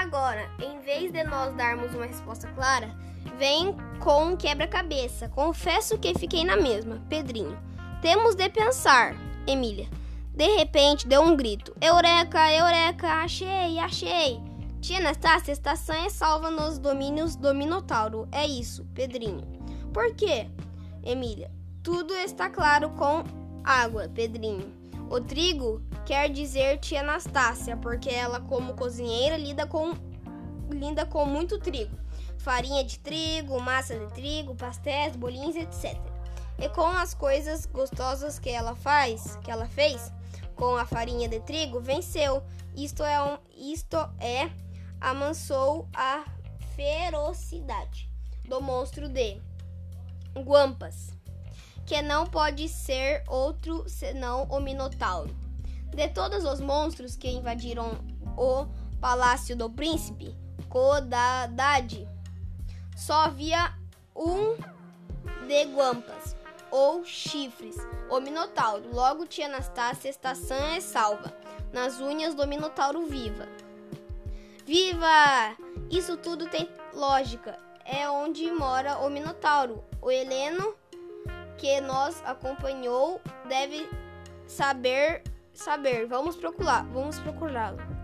Agora, em vez de nós darmos uma resposta clara, vem com um quebra-cabeça. Confesso que fiquei na mesma. Pedrinho. Temos de pensar. Emília. De repente deu um grito. Eureka, eureka, achei, achei. Tia Anastácia, estação é salva nos domínios do Minotauro. É isso, Pedrinho. Por quê? Emília. Tudo está claro com água, Pedrinho. O trigo quer dizer tia Anastácia, porque ela, como cozinheira, lida com, lida com muito trigo. Farinha de trigo, massa de trigo, pastéis, bolinhos, etc. E com as coisas gostosas que ela faz, que ela fez, com a farinha de trigo, venceu. Isto é, um, isto é amansou a ferocidade do monstro de Guampas que não pode ser outro senão o Minotauro. De todos os monstros que invadiram o palácio do príncipe Codadade, só havia um de guampas ou chifres, o Minotauro. Logo tia Anastácia está sã e salva, nas unhas do Minotauro viva. Viva! Isso tudo tem lógica. É onde mora o Minotauro. O Heleno que nos acompanhou deve saber saber. Vamos procurar, vamos procurá-lo.